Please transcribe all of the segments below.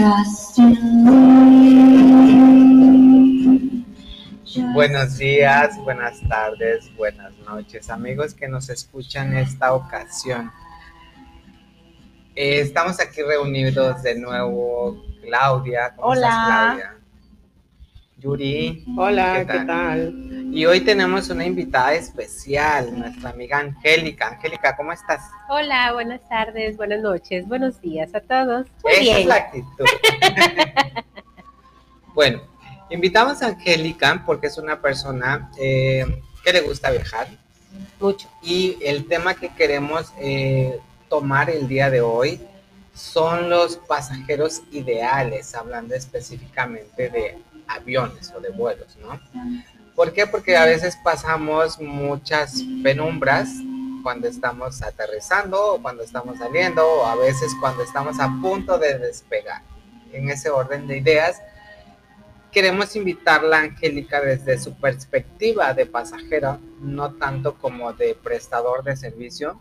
Trust in me. Just Buenos días, buenas tardes, buenas noches, amigos que nos escuchan en esta ocasión. Eh, estamos aquí reunidos de nuevo, Claudia. ¿Cómo Hola. estás, Claudia? Yuri. Hola, ¿Qué tal? Y hoy tenemos una invitada especial, nuestra amiga Angélica. Angélica, ¿cómo estás? Hola, buenas tardes, buenas noches, buenos días a todos. Muy Esa bien. es la actitud. bueno, invitamos a Angélica porque es una persona eh, que le gusta viajar. Mucho. Y el tema que queremos eh, tomar el día de hoy son los pasajeros ideales, hablando específicamente de aviones o de vuelos, ¿no? ¿Por qué? Porque a veces pasamos muchas penumbras cuando estamos aterrizando o cuando estamos saliendo o a veces cuando estamos a punto de despegar. En ese orden de ideas, queremos invitarla Angélica desde su perspectiva de pasajera, no tanto como de prestador de servicio.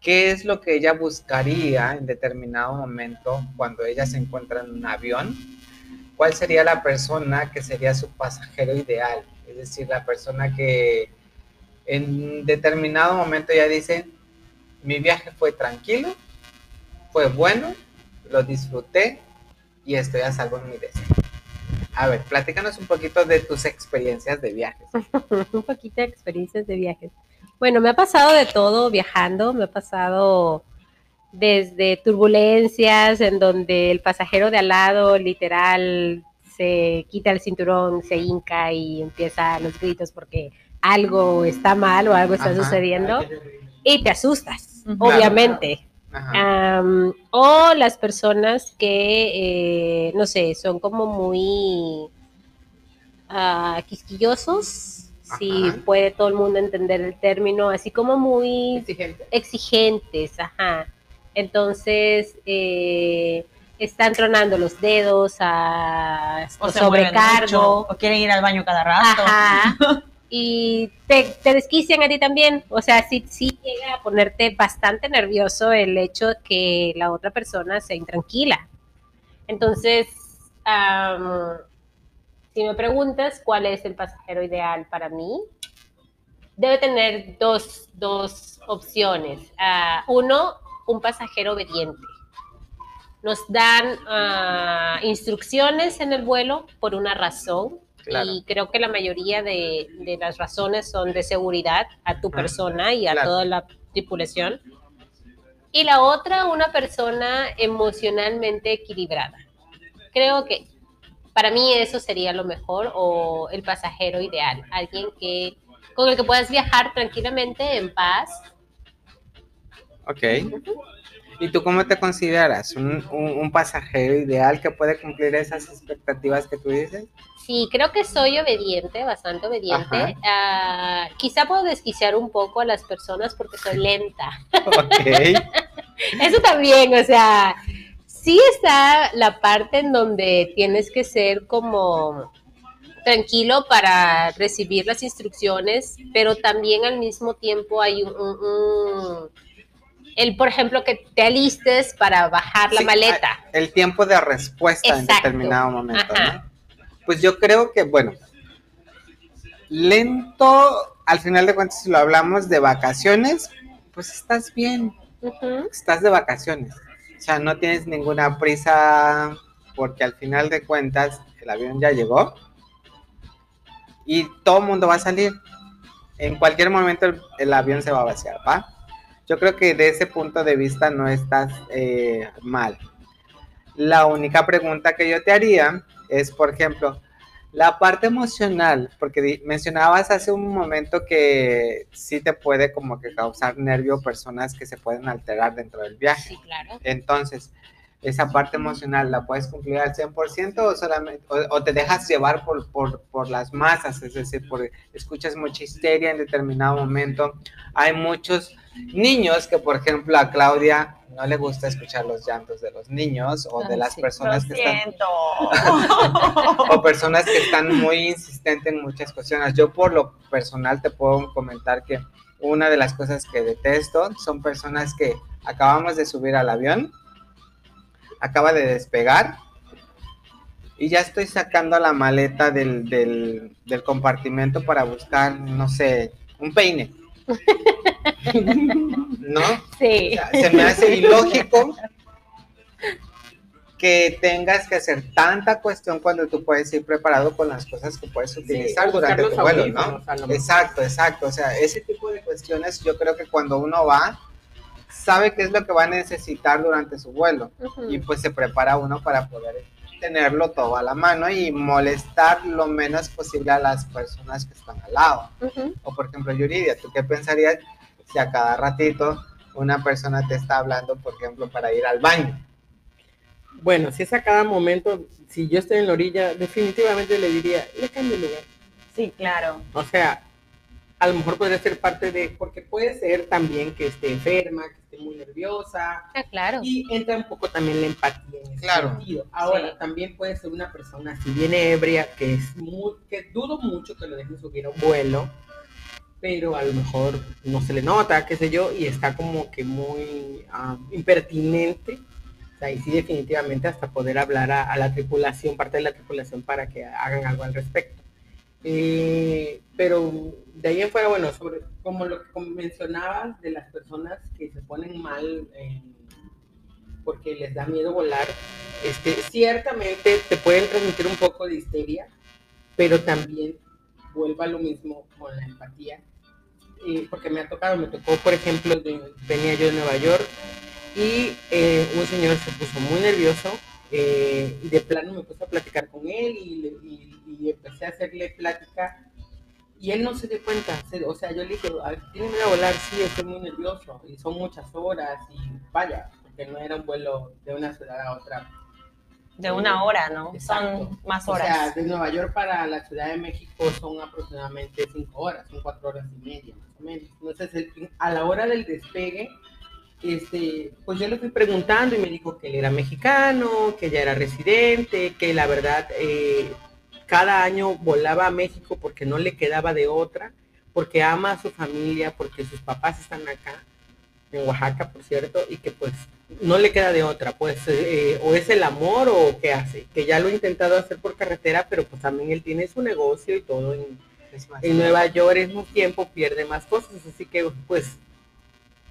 ¿Qué es lo que ella buscaría en determinado momento cuando ella se encuentra en un avión? ¿Cuál sería la persona que sería su pasajero ideal? Es decir, la persona que en determinado momento ya dice, mi viaje fue tranquilo, fue bueno, lo disfruté y estoy a salvo en mi destino. A ver, platícanos un poquito de tus experiencias de viajes. Un poquito de experiencias de viajes. Bueno, me ha pasado de todo viajando, me ha pasado desde turbulencias en donde el pasajero de al lado literal se quita el cinturón, se hinca y empieza los gritos porque algo está mal o algo está Ajá. sucediendo y te asustas, obviamente. O las personas que, eh, no sé, son como muy ah, quisquillosos, si puede todo el mundo entender el término, así como muy Exigente. exigentes, ajá. Entonces, eh, están tronando los dedos a O sobrecargo. o quieren ir al baño cada rato. Ajá. Y te, te desquician a ti también. O sea, sí, sí llega a ponerte bastante nervioso el hecho de que la otra persona sea intranquila. Entonces, am, si me preguntas cuál es el pasajero ideal para mí, debe tener dos, dos opciones. Ah, uno, un pasajero obediente. Nos dan ah, instrucciones en el vuelo por una razón Claro. y creo que la mayoría de, de las razones son de seguridad a tu persona y a claro. toda la tripulación. Y la otra, una persona emocionalmente equilibrada. Creo que para mí eso sería lo mejor o el pasajero ideal, alguien que con el que puedas viajar tranquilamente en paz. Ok. ¿Y tú cómo te consideras? ¿Un, un- un pasajero ideal que puede cumplir esas expectativas que tú dices? Sí, creo que soy obediente, bastante obediente. Ah, quizá puedo desquiciar un poco a las personas porque soy lenta. Ok. Eso también, o sea, sí está la parte en donde tienes que ser como tranquilo para recibir las instrucciones, pero también al mismo tiempo hay un- el, por ejemplo, que te alistes para bajar la maleta. El tiempo de respuesta en determinado momento. ¿no? Pues yo creo que, bueno, lento, al final de cuentas, si lo hablamos de vacaciones, pues estás bien, estás de vacaciones. O sea, no tienes ninguna prisa porque al final de cuentas el avión ya llegó y todo el mundo va a salir. En cualquier momento el, el avión se va a vaciar, ¿va? Yo creo que de ese punto de vista no estás eh, mal. La única pregunta que yo te haría es, por ejemplo, la parte emocional, porque mencionabas hace un momento que sí te puede como que causar nervio personas que se pueden alterar dentro del viaje. Sí, claro. Entonces, esa parte emocional la puedes cumplir al 100% o solamente o, o te dejas llevar por, por, por las masas, es decir, por, escuchas mucha histeria en determinado momento. Hay muchos niños que, por ejemplo, a Claudia no le gusta escuchar los llantos de los niños o de las sí. Lo personas que están o personas que están muy insistentes en muchas cuestiones. Yo por lo personal te puedo comentar que una de las cosas que detesto son personas que acabamos de subir al avión, acaba de despegar y ya estoy sacando la maleta del, del, del compartimento para buscar, no sé, un peine. ¿No? Sí. O sea, se me hace ilógico que tengas que hacer tanta cuestión cuando tú puedes ir preparado con las cosas que puedes utilizar durante tu vuelo, ¿no? Exacto, exacto. O sea, ese tipo de cuestiones yo creo que cuando uno va, sabe qué es lo que va a necesitar durante su vuelo y pues se prepara uno para poder tenerlo todo a la mano y molestar lo menos posible a las personas que están al lado. O por ejemplo, Yuridia, ¿tú qué pensarías si a cada ratito una persona te está hablando, por ejemplo, para ir al baño? Bueno, si es a cada momento, si yo estoy en la orilla, definitivamente le diría, le cambio el lugar. Sí, claro. O sea, a lo mejor podría ser parte de, porque puede ser también que esté enferma, que esté muy nerviosa, Ah, claro. y entra un poco también la empatía en ese Claro. sentido. Ahora, Sí. también puede ser una persona si viene ebria, que es muy, que dudo mucho que lo dejen subir a un vuelo, pero a lo mejor no se le nota, qué sé yo, y está como que muy ah, impertinente. O sea, y sí, definitivamente hasta poder hablar a, a la tripulación, parte de la tripulación, para que hagan algo al respecto. Eh, pero de ahí en fuera, bueno, sobre como lo que mencionabas de las personas que se ponen mal eh, porque les da miedo volar, este, ciertamente te pueden transmitir un poco de histeria, pero también vuelva lo mismo con la empatía. Eh, porque me ha tocado, me tocó, por ejemplo, venía yo de Nueva York y eh, un señor se puso muy nervioso eh, y de plano me puse a platicar con él y, y- y empecé a hacerle plática y él no se dio cuenta, o sea, yo le dije, "Ay, ¿tiene miedo volar? Sí, estoy muy nervioso y son muchas horas y vaya, porque no era un vuelo de una ciudad a otra. De una hora, ¿no? Exacto. Son más O horas. sea, de Nueva York para la Ciudad de México son aproximadamente cinco horas, son cuatro horas y media más o menos. Entonces, a la hora del despegue, este, pues yo le fui preguntando y me dijo que él era mexicano, que ya era residente, que la verdad eh, cada año volaba a México porque no le quedaba de otra, porque ama a su familia, porque sus papás están acá, en Oaxaca, por cierto, y que pues no le queda de otra, pues eh, o es el amor o qué hace, que ya lo ha intentado hacer por carretera, pero pues también él tiene su negocio y todo en, Es más, en Nueva York al mismo tiempo pierde más cosas, así que pues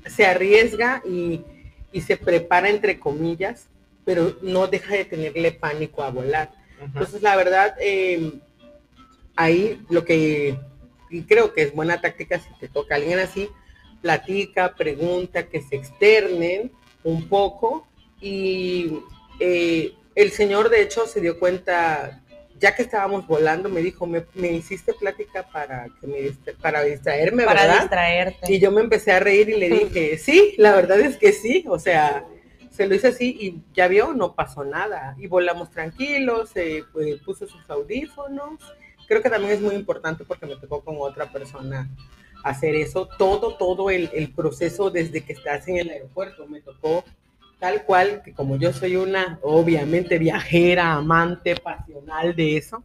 se arriesga y, y se prepara entre comillas, pero no deja de tenerle pánico a volar. Entonces, la verdad, eh, ahí lo que y creo que es buena táctica si te toca alguien así, platica, pregunta, que se externen un poco y eh, el señor de hecho se dio cuenta, ya que estábamos volando, me dijo, me, me hiciste plática para, que me, distra- para distraerme, para ¿verdad? distraerte. Y yo me empecé a reír y le dije, sí, la verdad es que sí, o sea, se lo hice así y ya vio, no pasó nada. Y volamos tranquilos, eh, pues, puso sus audífonos. Creo que también es muy importante porque me tocó con otra persona hacer eso, todo, todo el, proceso desde que estás en el aeropuerto. Me tocó tal cual, que como yo soy una, obviamente, viajera, amante, pasional de eso,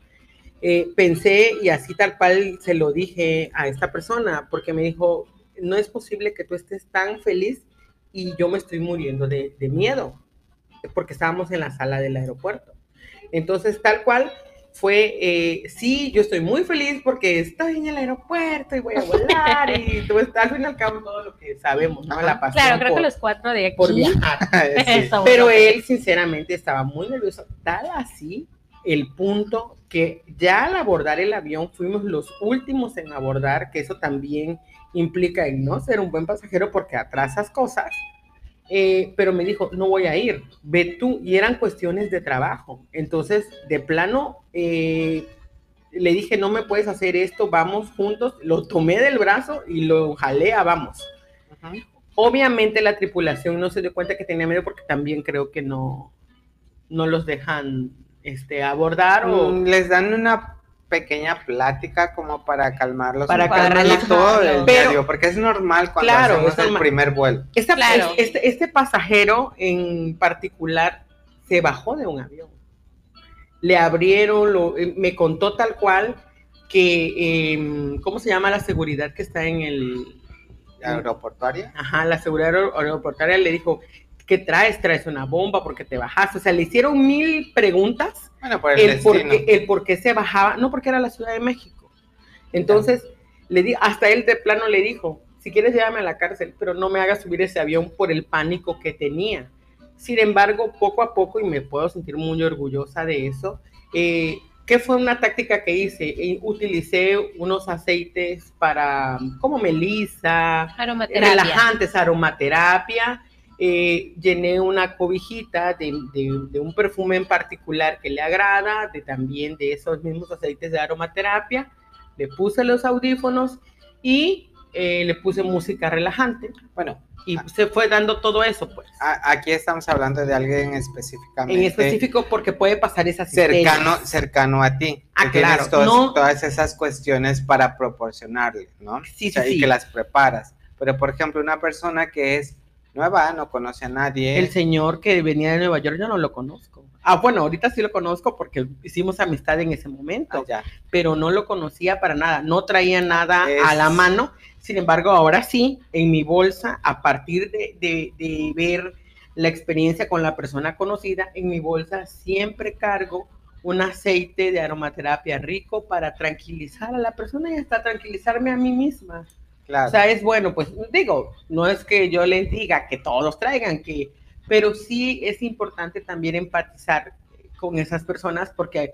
eh, pensé y así tal cual se lo dije a esta persona, porque me dijo, no es posible que tú estés tan feliz y yo me estoy muriendo de, de miedo, porque estábamos en la sala del aeropuerto. Entonces, tal cual fue, eh, sí, yo estoy muy feliz porque estoy en el aeropuerto y voy a volar y todo está, al fin y al cabo todo lo que sabemos, ¿no? La pasión Claro, creo por, que los cuatro de aquí. por viajar. Sí. Pero él, sinceramente, estaba muy nervioso. Tal así el punto que ya al abordar el avión fuimos los últimos en abordar, que eso también implica en no ser un buen pasajero porque atrasas cosas. Eh, pero me dijo, no voy a ir, ve tú. Y eran cuestiones de trabajo. Entonces, de plano, eh, le dije, no me puedes hacer esto, vamos juntos. Lo tomé del brazo y lo jalé a vamos. Obviamente la tripulación no se dio cuenta que tenía miedo porque también creo que no, no los dejan este, abordar o Mm, Les dan una pequeña plática como para calmarlos Para calmarlos. todo el Pero- diario, porque es normal cuando Claro, hacemos es el primer vuelo. Esta- Claro. este, este pasajero en particular se bajó de un avión. Le abrieron, lo- eh, me contó tal cual que, em, ¿cómo se llama la seguridad que está en el... Aeroportuaria. Ajá, la seguridad aer- aeroportuaria le dijo, ¿qué traes? ¿Traes una bomba porque te bajaste? O sea, le hicieron mil preguntas Bueno, por el, el por, qué, el por qué se bajaba, no porque era la Ciudad de México. Entonces, le di, hasta él de plano le dijo, si quieres llévame a la cárcel, pero no me hagas subir ese avión por el pánico que tenía. Sin embargo, poco a poco, y me puedo sentir muy orgullosa de eso, eh, ¿qué fue una táctica que hice? Eh, utilicé unos aceites para, como melisa, Aromaterapia. relajantes, aromaterapia. Eh, llené una cobijita de, de- de un perfume en particular que le agrada, de también de esos mismos aceites de aromaterapia. Le puse los audífonos y eh, le puse música relajante. Bueno, Y se fue dando todo eso, pues. a- aquí estamos hablando de alguien específicamente. En específico porque puede pasar esas cercano, cercano a ti. Ah, que claro, todas, no- todas esas cuestiones para proporcionarle, ¿no? Sí, O sea, sí, Y sí. que las preparas. Pero, por ejemplo, una persona que es nueva, no conoce a nadie. El señor que venía de Nueva York yo no lo conozco. Ah, bueno, ahorita sí lo conozco porque hicimos amistad en ese momento. Ah, ya. pero no lo conocía para nada, no traía nada Es- a la mano. Sin embargo, ahora sí, en mi bolsa, a partir de, de- de ver la experiencia con la persona conocida, en mi bolsa siempre cargo un aceite de aromaterapia rico para tranquilizar a la persona y hasta tranquilizarme a mí misma. Claro. O sea, es bueno, pues digo, no es que yo les diga que todos traigan, que, pero sí es importante también empatizar con esas personas porque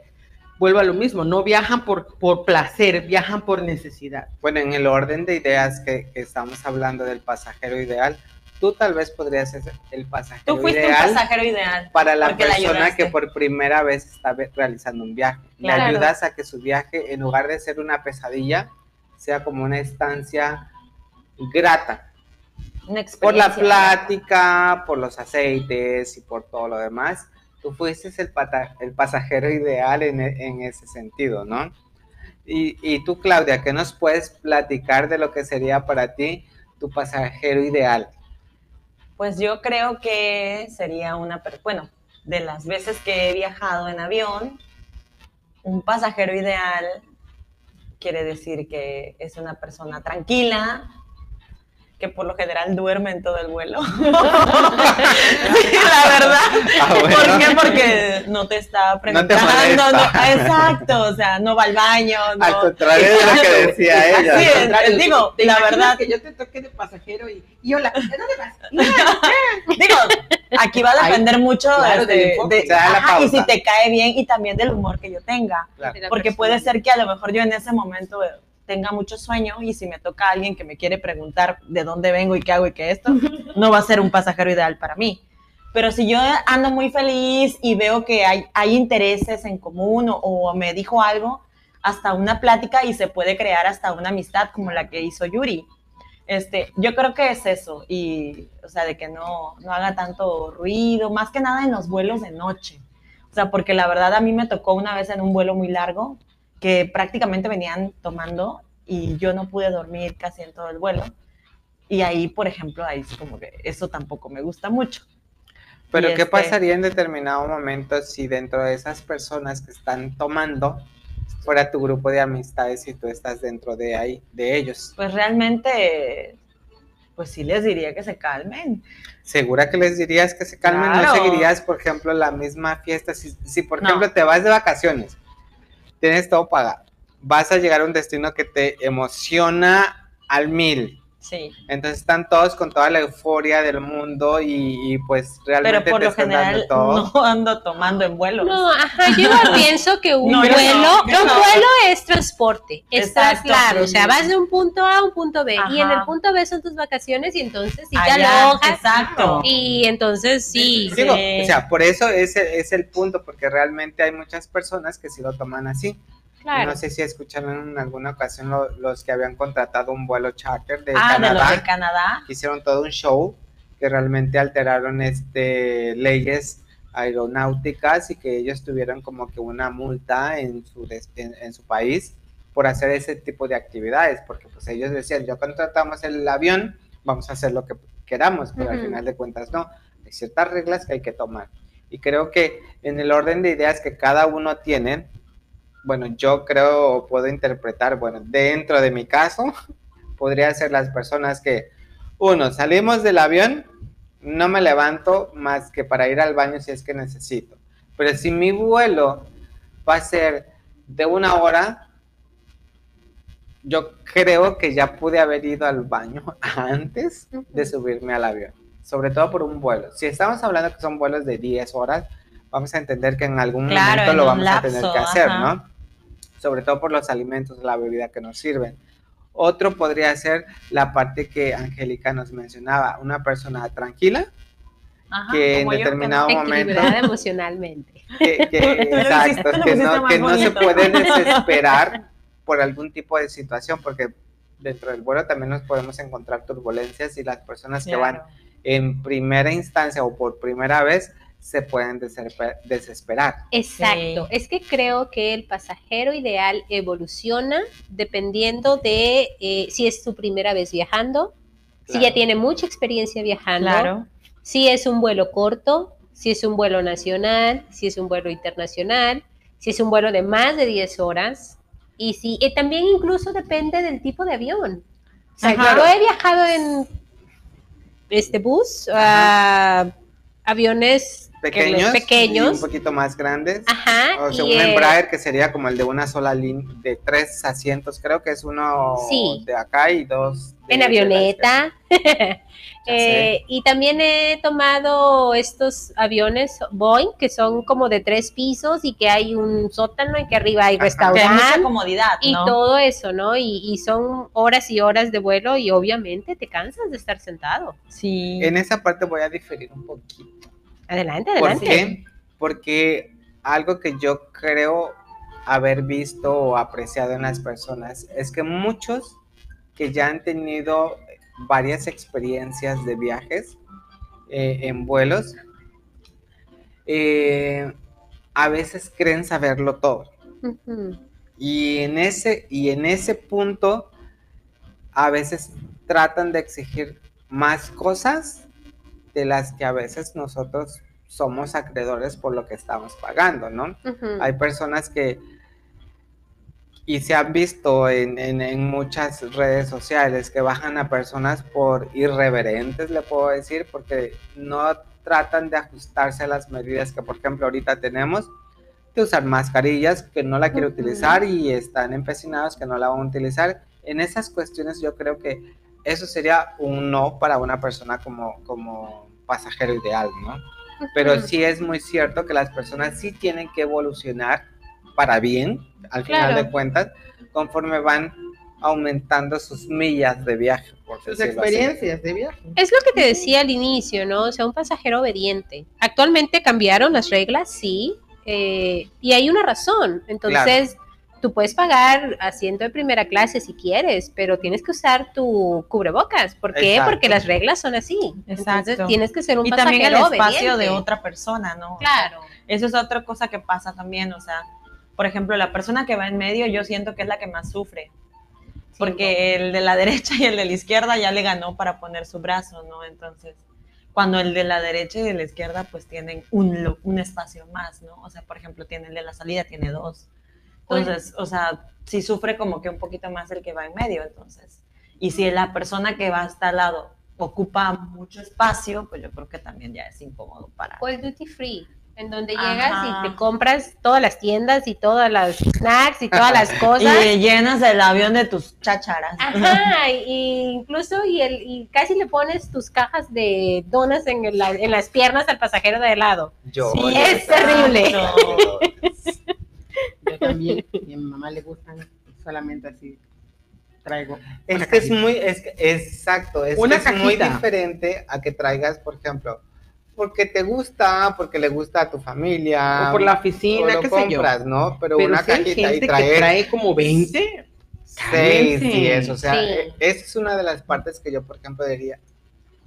vuelvo a lo mismo, no viajan por, por placer, viajan por necesidad. Bueno, en el orden de ideas que, que estamos hablando del pasajero ideal, tú tal vez podrías ser el pasajero Tú fuiste un ideal pasajero ideal. para la persona que por primera vez está realizando un viaje. Claro. Le ayudas a que su viaje, en lugar de ser una pesadilla, sea como una estancia grata. Una Por la plática, por los aceites y por todo lo demás. Tú fuiste el, pata- el pasajero ideal en, e- en ese sentido, ¿no? Y, y tú, Claudia, ¿qué nos puedes platicar de lo que sería para ti tu pasajero ideal? Pues yo creo que sería una, bueno, de las veces que he viajado en avión, un pasajero ideal quiere decir que es una persona tranquila, que por lo general duerme en todo el vuelo. Sí, la verdad. Ah, bueno. ¿Por qué? Porque no te está No te preguntando. no- exacto, o sea, no va al baño. No. Al contrario de lo que decía Exacto, ella. Sí, al contrario, digo, ¿te la verdad- que yo te toque de pasajero y, y hola, ¿dónde vas? Digo, aquí va a depender mucho claro, este, de- ajá, y si te cae bien y también del humor que yo tenga. Claro. Porque puede ser que a lo mejor yo en ese momento tenga mucho sueño y si me toca alguien que me quiere preguntar de dónde vengo y qué hago y qué esto, no va a ser un pasajero ideal para mí. Pero si yo ando muy feliz y veo que hay, hay intereses en común o, o me dijo algo, hasta una plática y se puede crear hasta una amistad como la que hizo Yuri. Este, yo creo que es eso, y, o sea, de que no, no haga tanto ruido, más que nada en los vuelos de noche. O sea, porque la verdad a mí me tocó una vez en un vuelo muy largo que prácticamente venían tomando y yo no pude dormir casi en todo el vuelo. Y ahí, por ejemplo, ahí es como que eso tampoco me gusta mucho. Pero Y ¿qué este- pasaría en determinado momento si dentro de esas personas que están tomando fuera tu grupo de amistades y tú estás dentro de ahí, de ellos? Pues realmente, pues sí les diría que se calmen. ¿Segura que les dirías que se calmen? ¿No seguirías, por ejemplo, la misma fiesta? Si, si por No. ejemplo, te vas de vacaciones, tienes todo pagado, vas a llegar a un destino que te emociona al mil. Sí. Entonces están todos con toda la euforia del mundo y, y, pues realmente Pero por te lo están general dando todo. no ando tomando en vuelos. No, ajá, yo pienso que un No, vuelo, no, un no. vuelo es transporte, es Exacto. traslado, o sea, vas de un punto A a un punto B y en el punto B son tus vacaciones y entonces sí te alojas exacto. y entonces sí, Digo, Sí. o sea, por eso ese es el punto, porque realmente hay muchas personas que sí lo toman así. Claro. No sé si escucharon en alguna ocasión lo- los que habían contratado un vuelo charter de ah, de Canadá, los de Canadá. hicieron todo un show, que realmente alteraron este leyes aeronáuticas y que ellos tuvieron como que una multa en su, en, en su país por hacer ese tipo de actividades, porque pues ellos decían, yo contratamos el avión, vamos a hacer lo que queramos, pero al final de cuentas no, hay ciertas reglas que hay que tomar. Y creo que en el orden de ideas que cada uno tiene, bueno, yo creo o puedo interpretar, bueno, dentro de mi caso, podría ser las personas que, uno, salimos del avión no me levanto más que para ir al baño si es que necesito. Pero si mi vuelo va a ser de una hora, yo creo que ya pude haber ido al baño antes de subirme al avión, sobre todo por un vuelo. Si estamos hablando que son vuelos de 10 horas, vamos a entender que en algún Claro, momento en lo vamos a tener que hacer, ajá. ¿no? Sobre todo por los alimentos, la bebida que nos sirven. Otro podría ser la parte que Angélica nos mencionaba, una persona tranquila, Ajá, que en yo, determinado momento emocionalmente. que, que- exacto, que no, que no se puede desesperar por algún tipo de situación, porque dentro del vuelo también nos podemos encontrar turbulencias y las personas que van en primera instancia o por primera vez se pueden desesper- desesperar. Exacto. Sí. Es que creo que el pasajero ideal evoluciona dependiendo de eh, si es su primera vez viajando, si ya tiene mucha experiencia viajando, Claro. si es un vuelo corto, si es un vuelo nacional, si es un vuelo internacional, si es un vuelo de más de 10 horas. Y si y también incluso depende del tipo de avión. O sea, Ajá. yo he viajado en este bus, a aviones Pequeños, y un poquito más grandes. Ajá. O sea, y, un eh, Embraer que sería como el de una sola línea, de tres asientos, creo que es uno Sí. de acá y dos. de- en la avioneta. Eh, y también he tomado estos aviones Boeing que son como de tres pisos y que hay un sótano y que arriba hay Ajá. Que hay mucha restaurante comodidad, y ¿no? todo eso, ¿no? Y, y son horas y horas de vuelo y obviamente te cansas de estar sentado. Sí. En esa parte voy a diferir un poquito. Adelante, ¿Por adelante. qué? Porque algo que yo creo haber visto o apreciado en las personas es que muchos que ya han tenido varias experiencias de viajes eh, en vuelos, eh, a veces creen saberlo todo. Y en ese, y en ese punto, a veces tratan de exigir más cosas de las que a veces nosotros somos acreedores por lo que estamos pagando, ¿no? Hay personas que, y se han visto en, en- en muchas redes sociales, que bajan a personas por irreverentes, le puedo decir, porque no tratan de ajustarse a las medidas que, por ejemplo, ahorita tenemos, de usar mascarillas, que no la quiere Ujú. utilizar y están empecinados que no la van a utilizar. En esas cuestiones yo creo que eso sería un no para una persona como, como pasajero ideal, ¿no? Pero sí es muy cierto que las personas sí tienen que evolucionar para bien, al final Claro. de cuentas, conforme van aumentando sus millas de viaje, por Sus así. experiencias de viaje. Es lo que te decía al inicio, ¿no? O sea, un pasajero obediente. Actualmente cambiaron las reglas, sí, eh, y hay una razón. Entonces, tú puedes pagar asiento de primera clase si quieres, pero tienes que usar tu cubrebocas. ¿Por qué? Exacto. Porque las reglas son así. Entonces, Exacto. tienes que ser un Y pasajero también el espacio obediente. de otra persona, ¿no? Claro. Eso es otra cosa que pasa también, o sea, por ejemplo, la persona que va en medio yo siento que es la que más sufre, porque el de la derecha y el de la izquierda ya le ganó para poner su brazo, ¿no? Entonces, cuando el de la derecha y de la izquierda pues tienen un, un espacio más, ¿no? O sea, por ejemplo, tiene el de la salida, tiene dos. Entonces, o sea, sí sufre como que un poquito más el que va en medio, entonces. Y si la persona que va hasta al lado ocupa mucho espacio, pues yo creo que también ya es incómodo para... O el duty free, en donde Ajá. llegas y te compras todas las tiendas y todas las snacks y todas las Y cosas. le llenas el avión de tus chácharas. Ajá, y incluso y, el, y casi le pones tus cajas de donas en, el- en las piernas al pasajero de lado. Yo, Sí, es terrible. Yo también, y a mi mamá le gustan solamente así. Traigo. Es una que es cajita. muy, es exacto, es, Una que es muy cajita. diferente a que traigas, por ejemplo, porque te gusta, porque le gusta a tu familia. O por la oficina, qué sé yo. compras, ¿no? Pero, Pero una si hay cajita y gente que traer trae como 20, seis, cálmense. 10, o sea, Sí. esa es una de las partes que yo, por ejemplo, diría,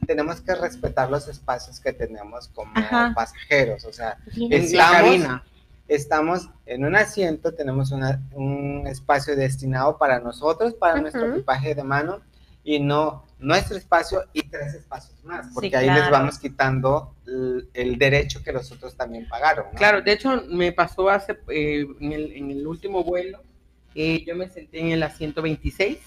tenemos que respetar los espacios que tenemos como Ajá. pasajeros, o sea, estamos, cabina. Estamos en un asiento, tenemos una- un espacio destinado para nosotros, para nuestro equipaje de mano, y no nuestro espacio y tres espacios más, porque Sí, ahí les vamos quitando el, el derecho que los otros también pagaron. ¿no? Claro, de hecho me pasó hace eh, en, el, en el último vuelo, eh, yo me senté en el asiento 26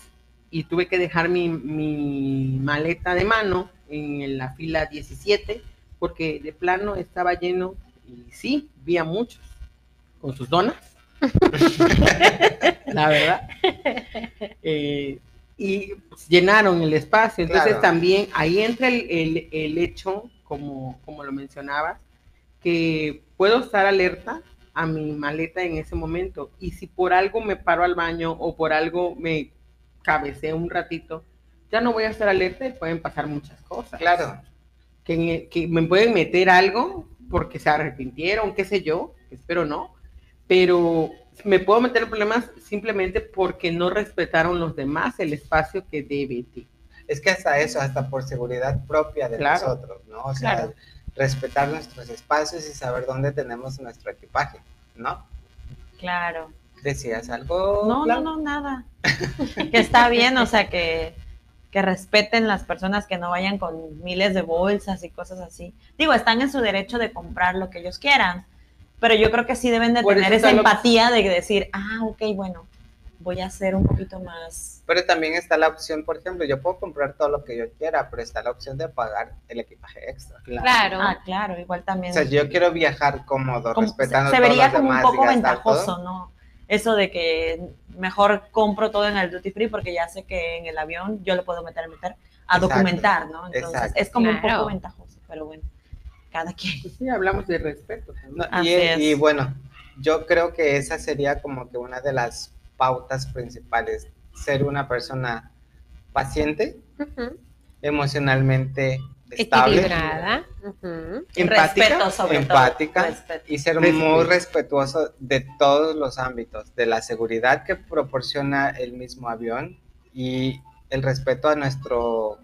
y tuve que dejar mi, mi maleta de mano en la fila 17 porque de plano estaba lleno y sí, vi a muchos con sus donas. la verdad. Eh, y pues, llenaron el espacio. Entonces Claro. también ahí entra el, el- el hecho, como, como lo mencionabas, que puedo estar alerta a mi maleta en ese momento. Y si por algo me paro al baño o por algo me cabeceo un ratito, ya no voy a estar alerta y pueden pasar muchas cosas. Claro, Que, que me pueden meter algo porque se arrepintieron, qué sé yo, espero no, pero me puedo meter en problemas simplemente porque no respetaron los demás el espacio que debe de. es que hasta eso, hasta por seguridad propia de Claro. nosotros, ¿no? O sea, Claro. respetar nuestros espacios y saber dónde tenemos nuestro equipaje, ¿no? Claro. ¿Decías algo? No, no, no, nada. que está bien, o sea, que, que respeten las personas que no vayan con miles de bolsas y cosas así. Digo, están en su derecho de comprar lo que ellos quieran, pero yo creo que sí deben de Por tener esa lo- empatía de decir, ah, ok, bueno, voy a ser un poquito más... Pero también está la opción, por ejemplo, yo puedo comprar todo lo que yo quiera, pero está la opción de pagar el equipaje extra. Claro. Ah, claro, igual también. O sea, yo quiero viajar cómodo, como- respetando se vería los como un demás poco ventajoso, todo. ¿no? Eso de que mejor compro todo en el duty free porque ya sé que en el avión yo lo puedo meter a meter a Exacto, documentar, ¿no? Entonces exacto. es como un Claro. poco ventajoso, pero bueno, cada quien. Pues sí, hablamos de respeto también. No, Así y, es. y bueno, yo creo que esa sería como que una de las pautas principales, ser una persona paciente, emocionalmente estable, Equilibrada. Ujú. Empática, Respeto sobre empática todo. Respeto. y ser Respeto. muy respetuoso de todos los ámbitos, de la seguridad que proporciona el mismo avión y el respeto a nuestro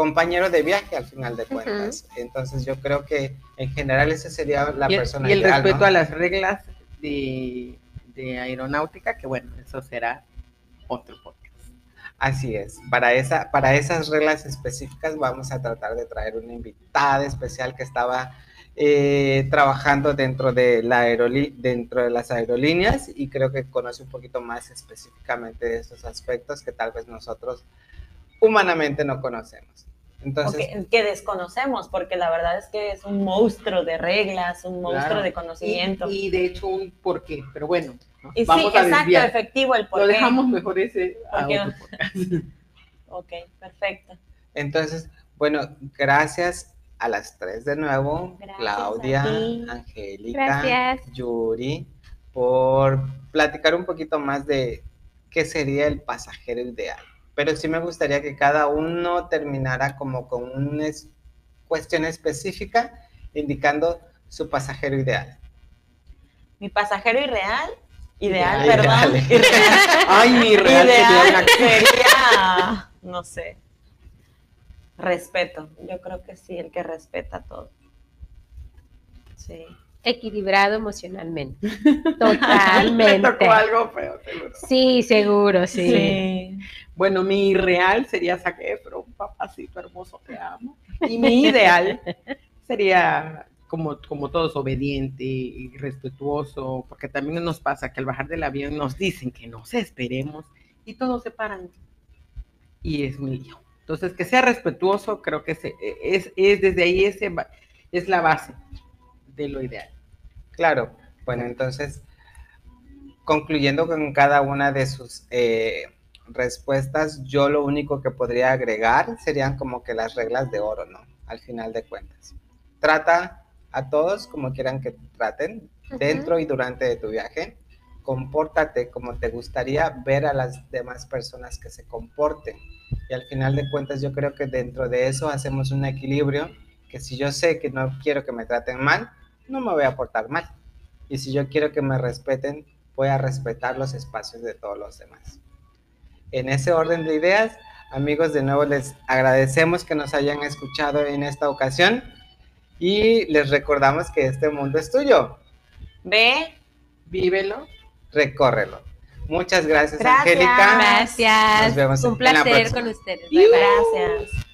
compañero de viaje al final de cuentas. Entonces yo creo que en general esa sería la y, persona y el ideal, respeto ¿no? a las reglas de, de aeronáutica, que bueno, eso será otro podcast. Así es. Para, esa, para esas reglas específicas vamos a tratar de traer una invitada especial que estaba eh, trabajando dentro de, la aerolí- dentro de las aerolíneas y creo que conoce un poquito más específicamente de esos aspectos que tal vez nosotros humanamente no conocemos. Entonces, que, que desconocemos, porque la verdad es que es un monstruo de reglas, un monstruo Claro. de conocimiento. Y, y de hecho un porqué, pero bueno, ¿no? Y sí, vamos a exacto, desviar. efectivo el Lo porqué. dejamos mejor ese a otro. Ok, perfecto. entonces, bueno, gracias a las tres de nuevo, Gracias Claudia. Angélica, Gracias. Yuri, por platicar un poquito más de qué sería el pasajero ideal. Pero sí me gustaría que cada uno terminara como con una es- cuestión específica indicando su pasajero ideal. Mi pasajero irreal, ideal, Ideal. perdón. Ideal. Irreal. Ay, mi real Ideal sería, no sé, respeto. Yo creo que sí, el que respeta todo. Sí. Equilibrado emocionalmente. Me Totalmente. tocó algo feo, seguro. Sí, seguro, sí. Sí. Bueno, mi real sería saque, pero un papacito hermoso, te amo. Y mi ideal sería como, como todos, obediente y respetuoso, porque también nos pasa que al bajar del avión nos dicen que nos esperemos y todos se paran. Y es mi lío. Entonces, que sea respetuoso, creo que se- es, es desde ahí ese, es la base de lo ideal. Claro, bueno, entonces, concluyendo con cada una de sus eh, respuestas, yo lo único que podría agregar serían como que las reglas de oro, ¿no? Al final de cuentas. Trata a todos como quieran que te traten, dentro y durante de tu viaje. Compórtate como te gustaría ver a las demás personas que se comporten. Y al final de cuentas, yo creo que dentro de eso hacemos un equilibrio que si yo sé que no quiero que me traten mal, no me voy a portar mal. Y si yo quiero que me respeten, voy a respetar los espacios de todos los demás. En ese orden de ideas, amigos, de nuevo les agradecemos que nos hayan escuchado en esta ocasión y les recordamos que este mundo es tuyo. Ve, Vívelo. Recórrelo. Muchas gracias, Gracias. Angélica. Gracias. Nos vemos Un placer con ustedes. Gracias.